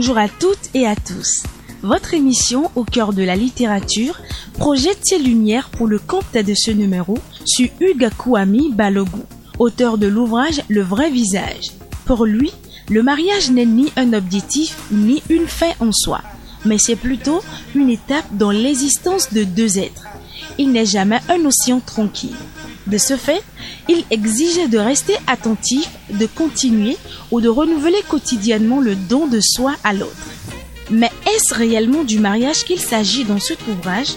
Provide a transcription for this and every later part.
Bonjour à toutes et à tous. Votre émission au cœur de la littérature projette ses lumières pour le compte de ce numéro sur Hugues Kouami Balogun, auteur de l'ouvrage Le vrai visage. Pour lui, le mariage n'est ni un objectif ni une fin en soi, mais c'est plutôt une étape dans l'existence de deux êtres. Il n'est jamais un océan tranquille. De ce fait, il exige de rester attentif, de continuer ou de renouveler quotidiennement le don de soi à l'autre. Mais est-ce réellement du mariage qu'il s'agit dans cet ouvrage?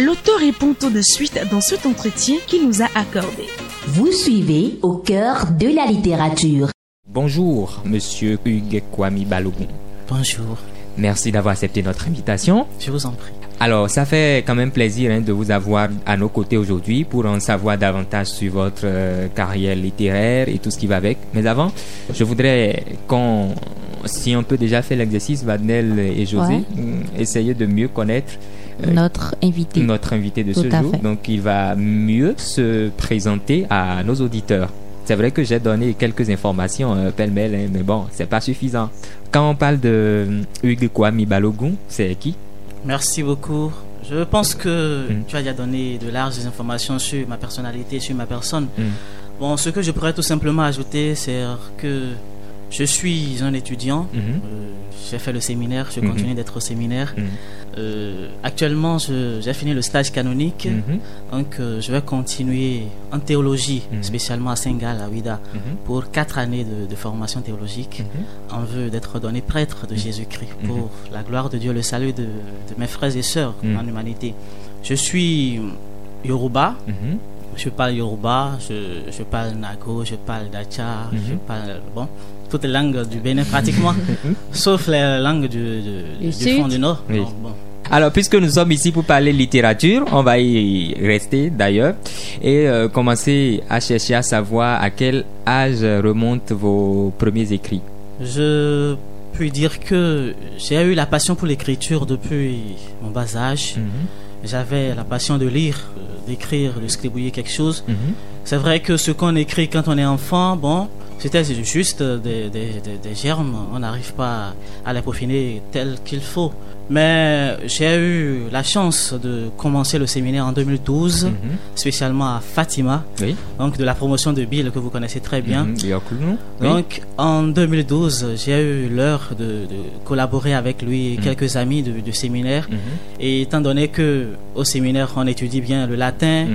L'auteur répond tout de suite dans cet entretien qu'il nous a accordé. Vous suivez au cœur de la littérature. Bonjour, monsieur Hugues Balogun. Bonjour, Merci d'avoir accepté notre invitation. je vous en prie. Alors, ça fait quand même plaisir hein, de vous avoir à nos côtés aujourd'hui pour en savoir davantage sur votre euh, carrière littéraire et tout ce qui va avec. Mais avant, je voudrais qu'on, si on peut déjà faire l'exercice, Vadnel et José, Ouais. mm, essayer de mieux connaître euh, notre invité. notre invité de Tout ce jour. fait. Donc, il va mieux se présenter à nos auditeurs. C'est vrai que j'ai donné quelques informations euh, pêle-mêle, hein, mais bon, c'est pas suffisant. Quand on parle de Hugues Kwame Balogun, c'est qui? Merci beaucoup. Je pense que Mm. tu as déjà donné de larges informations sur ma personnalité, sur ma personne. Mm. Bon, ce que je pourrais tout simplement ajouter, c'est que je suis un étudiant. Mhm. Euh, j'ai fait le séminaire, je Mhm. continue d'être au séminaire. Mhm. Euh, actuellement, j'ai fini le stage canonique. Donc, euh, je vais continuer en théologie, spécialement à Saint-Gall, à Ouida, pour quatre années de, de formation théologique. En vue d'être ordonné prêtre de Jésus-Christ pour la gloire de Dieu, le salut de, de mes frères et sœurs en humanité. Je suis Yoruba, je parle Yoruba, je, je parle Nago, je parle Dacha, je parle, bon, toutes les langues du Bénin pratiquement, sauf les langues du, du, Du du sud. fond du Nord. Oui. Bon. Alors, puisque nous sommes ici pour parler littérature, on va y rester d'ailleurs et euh, commencer à chercher à savoir à quel âge remontent vos premiers écrits. Je puis dire que j'ai eu la passion pour l'écriture depuis mon bas âge. Mhm. J'avais la passion de lire, euh, d'écrire, de scribouiller quelque chose. Mhm. C'est vrai que ce qu'on écrit quand on est enfant, bon, c'était juste des, des- des- des germes. On n'arrive pas à les peaufiner tel qu'il faut. Mais j'ai eu la chance de commencer le séminaire en 2012, Mhm. spécialement à Fatima, Oui. donc de la promotion de Bill que vous connaissez très bien. Yokulun. Oui. Donc en 2012, j'ai eu l'heure de, de collaborer avec lui et Mhm. quelques amis du, séminaire. Mhm. Et étant donné que au séminaire on étudie bien le latin.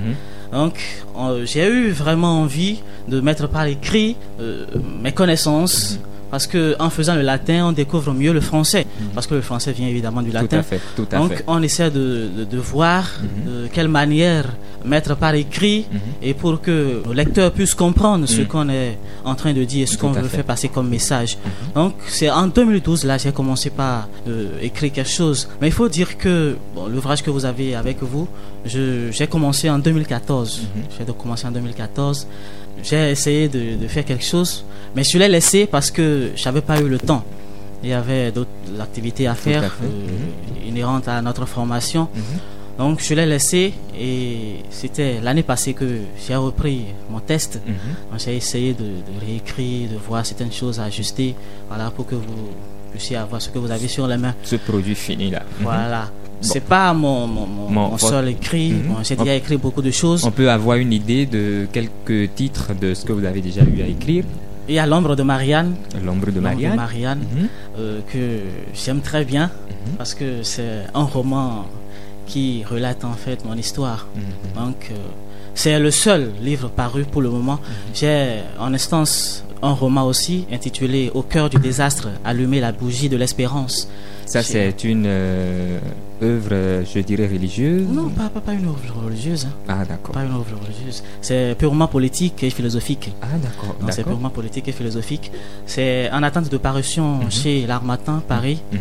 Donc, euh, j'ai eu vraiment envie de mettre par écrit euh, mes connaissances. Parce que en faisant le latin, on découvre mieux le français. Parce que le français vient évidemment du Tout à latin. fait. Tout à Donc, fait. on essaie de, de, de voir Mhm. de quelle manière mettre par écrit Mhm. et pour que le lecteur puisse comprendre ce Mhm. qu'on est en train de dire et ce qu'on veut fait. faire passer comme message. Mhm. Donc, c'est en 2012 là j'ai commencé par euh, écrire quelque chose. Mais il faut dire que bon, l'ouvrage que vous avez avec vous, j'ai commencé en 2014. Mhm. J'ai donc commencé en 2014. J'ai essayé de, de faire quelque chose, mais je l'ai laissé parce que j'avais pas eu le temps. Il y avait d'autres activités à faire à fait. euh, inhérentes à notre formation. Mhm. Donc je l'ai laissé et c'était l'année passée que j'ai repris mon test. Mhm. J'ai essayé de, de réécrire, de voir certaines choses à ajuster, voilà, pour que vous puissiez avoir ce que vous avez sur les mains. Ce produit fini là. Mhm. Voilà. C'est pas mon, mon, mon- Mon- mon votre- seul écrit. Mhm. J'ai déjà écrit beaucoup de choses. On peut avoir une idée de quelques titres de ce que vous avez déjà eu à écrire? Il y a L'ombre de Marianne. L'ombre de Marianne. Marianne, Mhm. euh, que j'aime très bien Mhm. parce que c'est un roman qui relate en fait mon histoire. Mhm. Donc, euh, c'est le seul livre paru pour le moment. J'ai en instance un roman aussi intitulé Au cœur du désastre, allumer la bougie de l'espérance. Ça, c'est une euh, œuvre, je dirais, religieuse. Non, pas, pas, pas une œuvre religieuse. hein. Ah, d'accord. Pas une œuvre religieuse. C'est purement politique et philosophique. Ah, d'accord. C'est purement politique et philosophique. C'est en attente de parution Mhm. chez l'Armatan, Paris. Mhm.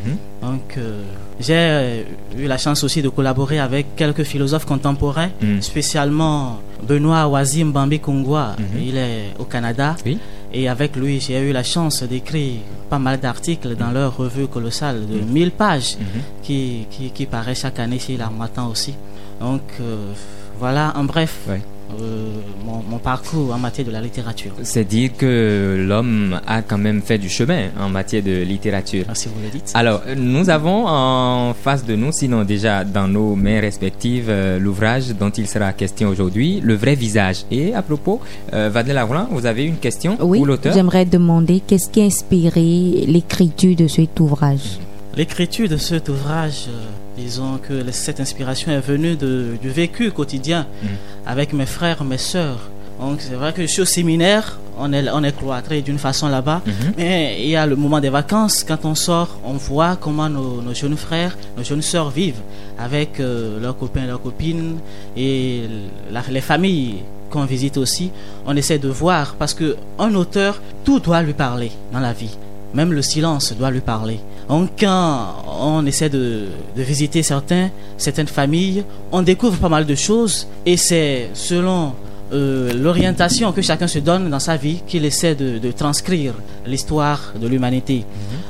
Donc, euh, j'ai euh, eu la chance aussi de collaborer avec quelques philosophes contemporains, Mhm. spécialement Benoît Wazim Bambi Kongwa. Mhm. Il est au Canada. Oui. Et avec lui, j'ai eu la chance d'écrire pas mal d'articles dans leur revue colossale de 1000 pages Mhm. qui, qui, qui paraît chaque année chez l'Armatan aussi. Donc, euh, voilà, en bref. Ouais. Euh, mon, mon parcours en matière de la littérature. C'est dire que l'homme a quand même fait du chemin en matière de littérature. Merci, vous le dites. Alors, nous avons en face de nous, sinon déjà dans nos mains respectives, euh, l'ouvrage dont il sera question aujourd'hui, Le vrai visage. Et à propos, euh, Vadel Lavran, vous avez une question Oui, pour l'auteur? j'aimerais demander qu'est-ce qui a inspiré l'écriture de cet ouvrage? L'écriture de cet ouvrage, euh, disons que cette inspiration est venue de- du vécu quotidien Mhm. avec mes frères, mes sœurs. Donc c'est vrai que je suis au séminaire, on est, on est cloîtré d'une façon là-bas, Mhm. mais il y a le moment des vacances, quand on sort, on voit comment nos, nos jeunes frères, nos jeunes sœurs vivent avec euh, leurs copains, leurs copines et la- les familles qu'on visite aussi. On essaie de voir parce que un auteur, tout doit lui parler dans la vie. Même le silence doit lui parler. Donc quand on essaie de, de visiter certains, certaines familles, on découvre pas mal de choses et c'est selon euh, l'orientation que chacun se donne dans sa vie qu'il essaie de, de transcrire l'histoire de l'humanité.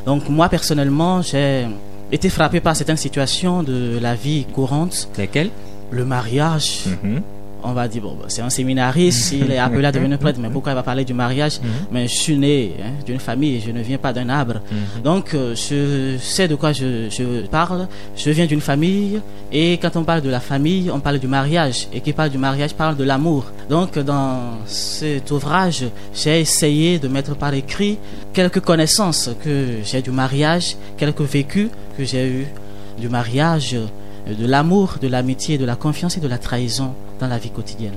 Donc moi personnellement, j'ai été frappé par certaines situations de la vie courante, Lesquels le mariage, Mhm. On va dire, bon, c'est un séminariste, il est appelé à devenir prêtre, mais pourquoi il va parler du mariage Mais je suis né hein, d'une famille, je ne viens pas d'un arbre. Donc, euh, je sais de quoi je, je parle. Je viens d'une famille, et quand on parle de la famille, on parle du mariage. Et qui parle du mariage parle de l'amour. Donc, dans cet ouvrage, j'ai essayé de mettre par écrit quelques connaissances que j'ai du mariage, quelques vécus que j'ai eu du mariage, de l'amour, de l'amitié, de la confiance et de la trahison dans la vie quotidienne.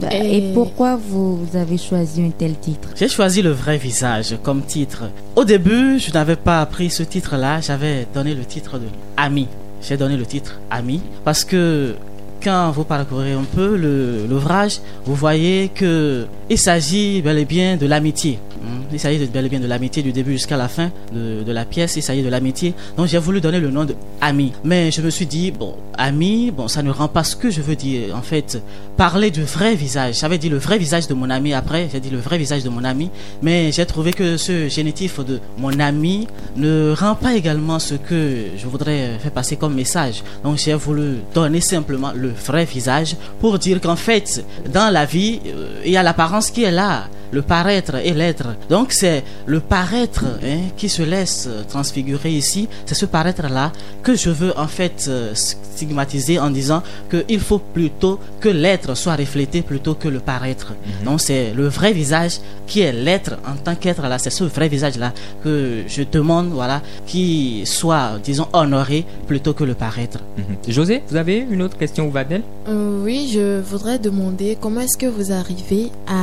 Bah, Et- Et pourquoi vous, vous avez choisi un tel titre? J'ai choisi le vrai visage comme titre. Au début, je n'avais pas pris ce titre-là, j'avais donné le titre de Ami. J'ai donné le titre Ami parce que quand vous parcourez un peu le- l'ouvrage, vous voyez que il s'agit bel et bien de l'amitié. Hmm. Il s'agit de- bel et bien de l'amitié du début jusqu'à la fin de, de la pièce. Il s'agit de l'amitié. Donc j'ai voulu donner le nom de Ami. Mais je me suis dit, bon, Ami, bon, ça ne rend pas ce que je veux dire. En fait, parler du vrai visage. J'avais dit le vrai visage de mon ami après. J'ai dit le vrai visage de mon ami. Mais j'ai trouvé que ce génitif de mon ami ne rend pas également ce que je voudrais faire passer comme message. Donc j'ai voulu donner simplement le vrai visage pour dire qu'en fait, dans la vie, euh, il y a l'apparence qui est là, le paraître et l'être. Donc c'est le paraître hein, qui se laisse transfigurer ici. C'est ce paraître-là que je veux en fait euh, stigmatiser en disant qu'il faut plutôt que l'être soit reflété plutôt que le paraître. Donc c'est le vrai visage qui est l'être en tant qu'être là. C'est ce vrai visage-là que je demande, voilà, qui soit, disons, honoré plutôt que le paraître. Mhm. José, vous avez une autre question, Vadel? Euh, oui, je voudrais demander comment est-ce que vous arrivez à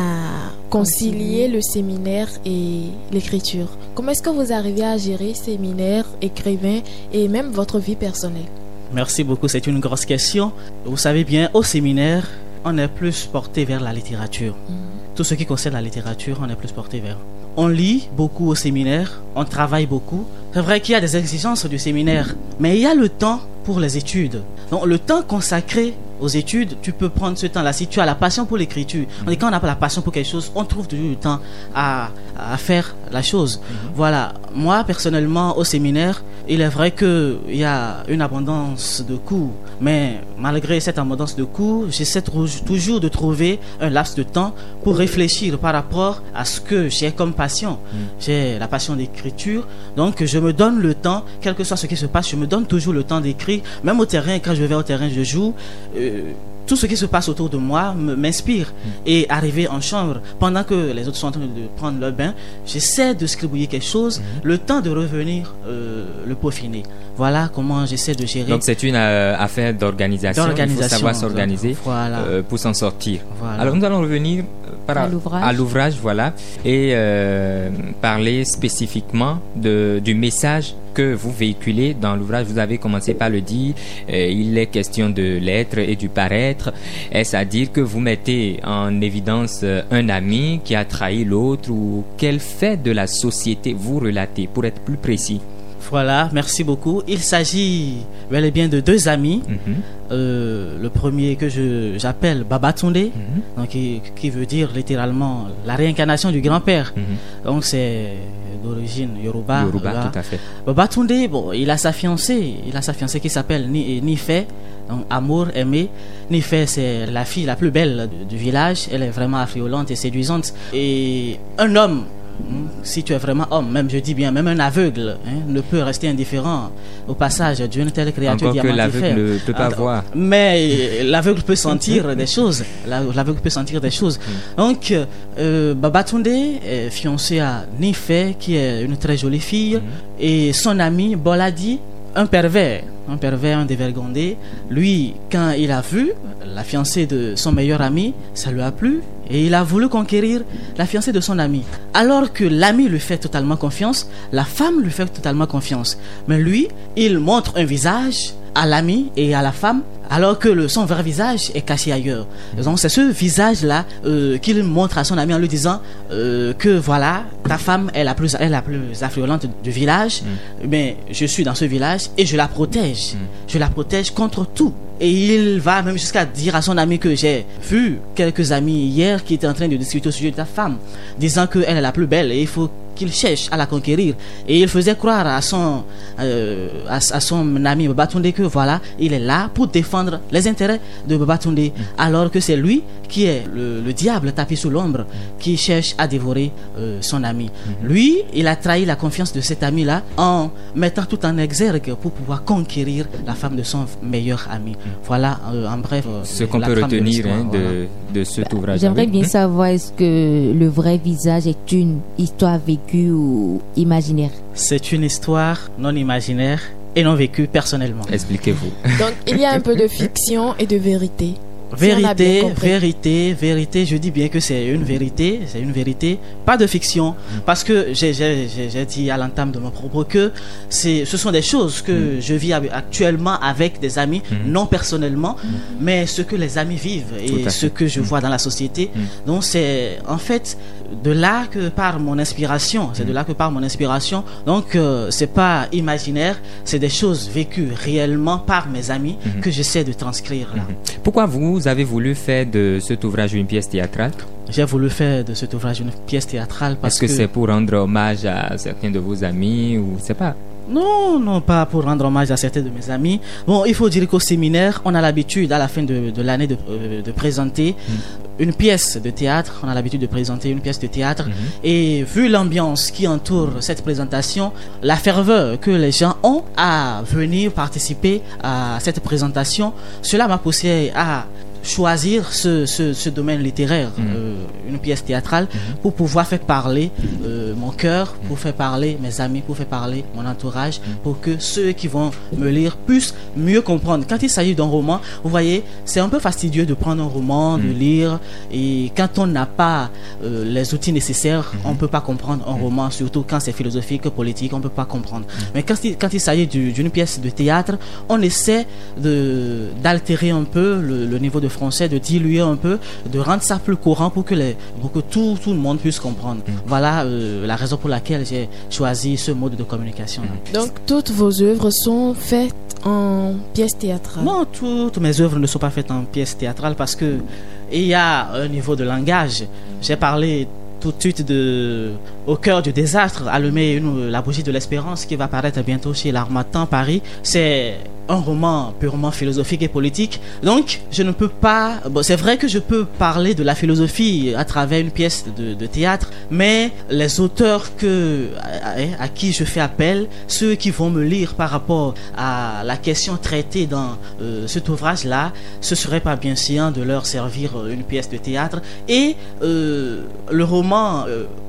concilier le séminaire et l'écriture Comment est-ce que vous arrivez à gérer séminaire, écrivain et même votre vie personnelle? Merci beaucoup, c'est une grosse question. Vous savez bien, au séminaire, on est plus porté vers la littérature. Tout ce qui concerne la littérature, on est plus porté vers. On lit beaucoup au séminaire, on travaille beaucoup. C'est vrai qu'il y a des exigences du séminaire, mais il y a le temps pour les études. Donc le temps consacré aux études, tu peux prendre ce temps-là. Si tu as la passion pour l'écriture, on dit quand on n'a pas la passion pour quelque chose, on trouve toujours le temps à, à faire la chose. Voilà. Moi, personnellement, au séminaire, il est vrai qu'il y a une abondance de cours, mais malgré cette abondance de cours, j'essaie toujours de trouver un laps de temps pour réfléchir par rapport à ce que j'ai comme passion. J'ai la passion d'écriture, donc je me donne le temps, quel que soit ce qui se passe, je me donne toujours le temps d'écrire. Même au terrain, quand je vais au terrain, je joue. euh, tout ce qui se passe autour de moi m'inspire. Et arriver en chambre, pendant que les autres sont en train de prendre leur bain, j'essaie de scribouiller quelque chose, le temps de revenir euh, le peaufiner. Voilà comment j'essaie de gérer. Donc c'est une euh, affaire d'organisation. Il faut savoir s'organiser voilà. euh, pour s'en sortir. Voilà. Alors nous allons revenir À l'ouvrage. voilà, et euh, parler spécifiquement de, du message que vous véhiculez dans l'ouvrage. Vous avez commencé par le dire, euh, il est question de l'être et du paraître. Est-ce à dire que vous mettez en évidence euh, un ami qui a trahi l'autre ou quel fait de la société vous relatez, pour être plus précis? Voilà, merci beaucoup. Il s'agit bel et bien de deux amis. Mhm, Euh, le premier que j'appelle Babatunde, mhm, donc qui, qui veut dire littéralement la réincarnation du grand-père. mhm. Donc c'est d'origine Yoruba. Yoruba, tout à fait. Babatunde, bon, il a sa fiancée, il a sa fiancée qui s'appelle Ni- Nifé, donc amour, aimé. Nifé, c'est la fille la plus belle du, village, elle est vraiment affriolante et séduisante. Et un homme, si tu es vraiment homme, même je dis bien, même un aveugle, hein, ne peut rester indifférent au passage d'une telle créature Encore que l'aveugle ne peut pas voir. Mais l'aveugle peut sentir des choses. La- L'aveugle peut sentir des choses. Hmm. Donc, euh, Babatunde est fiancé à Nifé, qui est une très jolie fille, Hmm. et son ami Boladi, un pervers, un pervers, un dévergondé. Lui, quand il a vu la fiancée de son meilleur ami, ça lui a plu. Et il a voulu conquérir la fiancée de son ami. Alors que l'ami lui fait totalement confiance, la femme lui fait totalement confiance. Mais lui, il montre un visage à l'ami et à la femme, alors que le, son vrai visage est caché ailleurs. Donc c'est ce visage-là euh, qu'il montre à son ami en lui disant euh, que voilà, ta femme est la plus, est la plus affluente du village, mais je suis dans ce village et je la protège. Je la protège contre tout. Et il va même jusqu'à dire à son ami que j'ai vu quelques amis hier qui étaient en train de discuter au sujet de ta femme, disant qu'elle est la plus belle et il faut qu'il cherche à la conquérir. Et il faisait croire à son, euh, à, à son ami Babatunde que voilà, il est là pour défendre les intérêts de Babatunde, alors que c'est lui qui est le, le diable tapis sous l'ombre, qui cherche à dévorer euh, son ami. Lui, il a trahi la confiance de cet ami-là en mettant tout en exergue pour pouvoir conquérir la femme de son meilleur ami. Voilà, euh, en bref, Ce qu'on peut de retenir hein, voilà. de, cet ouvrage. J'aimerais bien savoir est-ce que le vrai visage est une histoire vécue ou imaginaire C'est une histoire non imaginaire et non vécue personnellement. Expliquez-vous. Donc, il y a un peu de fiction et de vérité. Vérité, vérité, vérité, je dis bien que c'est une vérité, c'est une vérité, pas de fiction, parce que j'ai- dit à l'entame de mon propos que c'est- ce sont des choses que je vis actuellement avec des amis, non personnellement, mais ce que les amis vivent et ce que je vois dans la société. Donc c'est en fait de là que part mon inspiration, c'est de là que part mon inspiration. Donc euh, c'est pas imaginaire, c'est des choses vécues réellement par mes amis que j'essaie de transcrire là. Pourquoi vous avez voulu faire de cet ouvrage une pièce théâtrale? J'ai voulu faire de cet ouvrage une pièce théâtrale parce Est-ce que, c'est pour rendre hommage à certains de vos amis ou c'est pas? Non, non, pas pour rendre hommage à certains de mes amis. Bon, il faut dire qu'au séminaire, on a l'habitude à la fin de, de l'année de, euh, de présenter une pièce de théâtre. On a l'habitude de présenter une pièce de théâtre. Et vu l'ambiance qui entoure cette présentation, la ferveur que les gens ont à venir participer à cette présentation, cela m'a poussé à choisir ce, ce, ce domaine littéraire, euh, une pièce théâtrale, pour pouvoir faire parler euh, mon cœur, pour faire parler mes amis, pour faire parler mon entourage, pour que ceux qui vont me lire puissent mieux comprendre. Quand il s'agit d'un roman, vous voyez, c'est un peu fastidieux de prendre un roman, de lire, et quand on n'a pas euh, les outils nécessaires, on peut pas comprendre un roman, surtout quand c'est philosophique, politique, on peut pas comprendre. Mais quand il, quand il s'agit du- d'une pièce de théâtre, on essaie d'altérer un peu le, le niveau de français, de diluer un peu, de rendre ça plus courant pour que, les, pour que tout, tout le monde puisse comprendre. Voilà euh, la raison pour laquelle j'ai choisi ce mode de communication. Donc, toutes vos œuvres sont faites en pièces théâtrales? Non, toutes mes œuvres ne sont pas faites en pièces théâtrales parce que il y a un niveau de langage. J'ai parlé tout de suite de Au cœur du désastre, allumer une, la bougie de l'espérance qui va paraître bientôt chez l'Armatan Paris. C'est un roman purement philosophique et politique. Donc, je ne peux pas. C'est vrai que je peux parler de la philosophie à travers une pièce de, théâtre, mais les auteurs que, à, qui je fais appel, ceux qui vont me lire par rapport à la question traitée dans euh, cet ouvrage-là, ce serait pas bien séant de leur servir euh, une pièce de théâtre. Et euh, le roman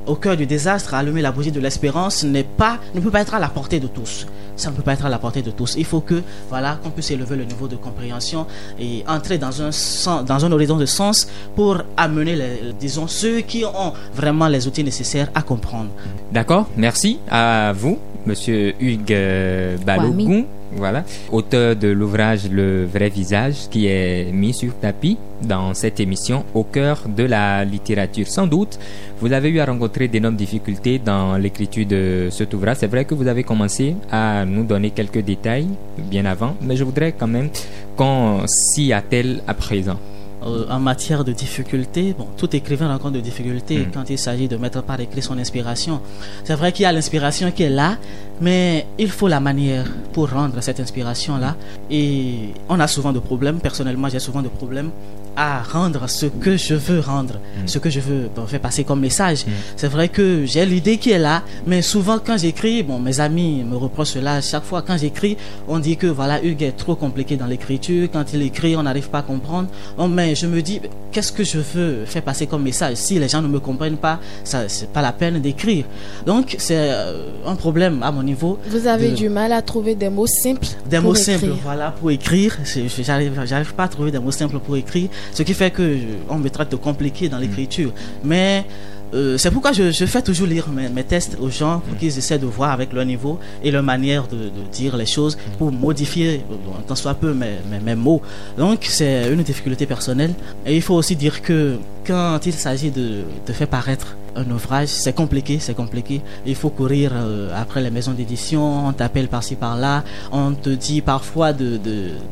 Au cœur du désastre, allumer la bougie de l'espérance n'est pas, ne peut pas être à la portée de tous. Ça ne peut pas être à la portée de tous. Il faut que, voilà, qu'on puisse élever le niveau de compréhension et entrer dans un sens, dans un horizon de sens pour amener, les, disons, ceux qui ont vraiment les outils nécessaires à comprendre. D'accord, merci à vous, Monsieur Hugues euh, Balogun. Voilà, auteur de l'ouvrage Le vrai visage qui est mis sur tapis dans cette émission au cœur de la littérature. Sans doute, vous avez eu à rencontrer d'énormes difficultés dans l'écriture de cet ouvrage. C'est vrai que vous avez commencé à nous donner quelques détails bien avant, mais je voudrais quand même qu'on s'y attelle à présent. Euh, en matière de difficultés. Bon, tout écrivain rencontre des difficultés Mm. quand il s'agit de mettre par écrit son inspiration. C'est vrai qu'il y a l'inspiration qui est là, mais il faut la manière pour rendre cette inspiration-là. Et on a souvent de problèmes. Personnellement, j'ai souvent de problèmes à rendre ce que je veux rendre, ce que je veux bon, faire passer comme message. C'est vrai que j'ai l'idée qui est là, mais souvent quand j'écris, bon, mes amis me reprochent cela chaque fois. Quand j'écris, on dit que voilà, Hugues est trop compliqué dans l'écriture. Quand il écrit, on n'arrive pas à comprendre. Bon, mais je me dis, qu'est-ce que je veux faire passer comme message? Si les gens ne me comprennent pas, ça c'est pas la peine d'écrire. Donc c'est euh, un problème à mon niveau. Vous avez de- du mal à trouver des mots simples des pour mots écrire. simples, voilà, pour écrire. J'arrive, pas à trouver des mots simples pour écrire, ce qui fait que on me traite de compliqué dans l'écriture. Mais euh, c'est pourquoi je, fais toujours lire mes, tests aux gens pour qu'ils essaient de voir avec leur niveau et leur manière de, dire les choses pour modifier bon, tant soit peu mes, mots. Donc c'est une difficulté personnelle. Et il faut aussi dire que quand il s'agit de, de faire paraître un ouvrage, c'est compliqué, c'est compliqué. Il faut courir euh, après les maisons d'édition, on t'appelle par-ci par-là, on te dit parfois de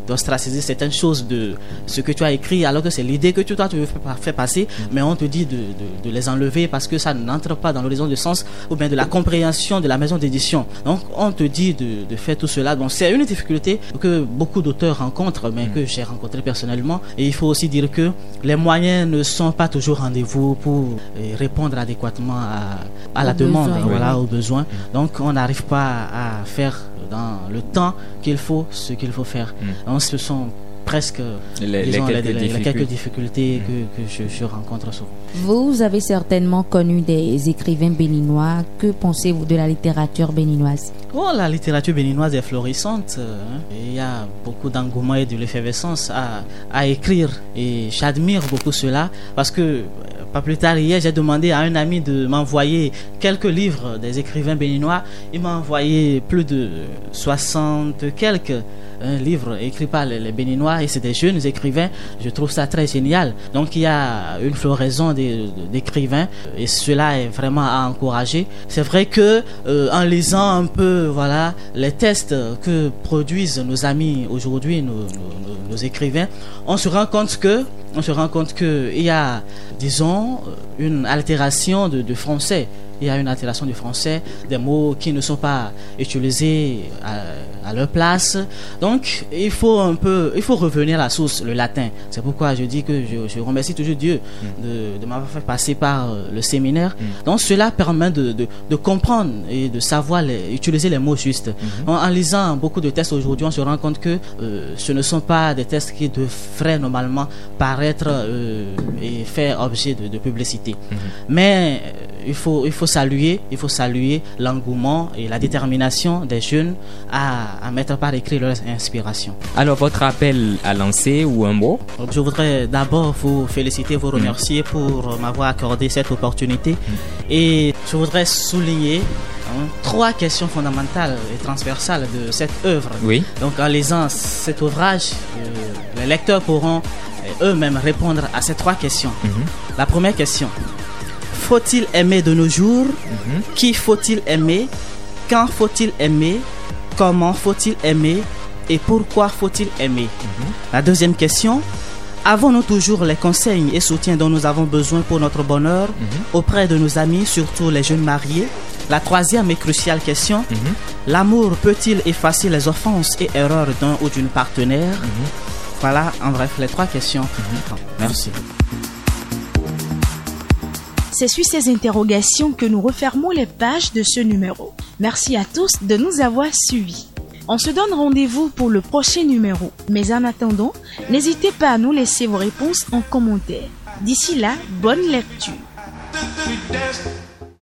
d'ostraciser certaines choses de ce que tu as écrit, alors que c'est l'idée que tu, toi, tu veux faire, passer, mais on te dit de, de les enlever parce que ça n'entre pas dans l'horizon de sens ou bien de la compréhension de la maison d'édition. Donc on te dit de, de faire tout cela. Donc c'est une difficulté que beaucoup d'auteurs rencontrent, mais que j'ai rencontré personnellement. Et il faut aussi dire que les moyens ne sont pas toujours rendez-vous pour euh, répondre adéquatement à, à la demande, voilà, aux besoins. Donc on n'arrive pas à faire dans le temps qu'il faut ce qu'il faut faire. Donc ce sont presque Les, disons, les quelques les- les difficultés. quelques difficultés que, que je, je rencontre souvent. Vous avez certainement connu des écrivains béninois. Que pensez-vous de la littérature béninoise? Oh, la littérature béninoise est florissante. hein. Il y a beaucoup d'engouement et de l'effervescence à, à écrire. Et j'admire beaucoup cela parce que, euh, pas plus tard hier, j'ai demandé à un ami de m'envoyer quelques livres des écrivains béninois. Il m'a envoyé plus de 60 quelques un livre écrit par les, Béninois et c'est des jeunes écrivains. Je trouve ça très génial. Donc il y a une floraison d'écrivains et cela est vraiment à encourager. C'est vrai que euh, en lisant un peu voilà les tests que produisent nos amis aujourd'hui, nos écrivains, on se rend compte que on se rend compte que il y a disons une altération de, de français. Il y a une altération du français, des mots qui ne sont pas utilisés à, à leur place. Donc, il faut un peu, il faut revenir à la source, le latin. C'est pourquoi je dis que je, je remercie toujours Dieu de, de m'avoir fait passer par euh, le séminaire. Donc, cela permet de, comprendre et de savoir les- utiliser les mots justes. En, en lisant beaucoup de tests aujourd'hui, on se rend compte que euh, ce ne sont pas des tests qui devraient normalement paraître euh, et faire objet de, de publicité. Mais euh, il faut, il faut saluer, il faut saluer l'engouement et la détermination des jeunes à, à mettre par écrit leurs inspirations. Alors, votre appel à lancer ou un mot? Je voudrais d'abord vous féliciter, vous remercier pour m'avoir accordé cette opportunité. Et je voudrais souligner hein, trois questions fondamentales et transversales de cette œuvre. Oui. Donc en lisant cet ouvrage, euh, les lecteurs pourront eux-mêmes répondre à ces trois questions. La première question, faut-il aimer de nos jours? Qui faut-il aimer? Quand faut-il aimer? Comment faut-il aimer? Et pourquoi faut-il aimer? La deuxième question, avons-nous toujours les conseils et soutiens dont nous avons besoin pour notre bonheur auprès de nos amis, surtout les jeunes mariés? La troisième et cruciale question, L'amour peut-il effacer les offenses et erreurs d'un ou d'une partenaire? Voilà, en bref, les trois questions. Merci. C'est sur ces interrogations que nous refermons les pages de ce numéro. Merci à tous de nous avoir suivis. On se donne rendez-vous pour le prochain numéro. Mais en attendant, n'hésitez pas à nous laisser vos réponses en commentaire. D'ici là, bonne lecture.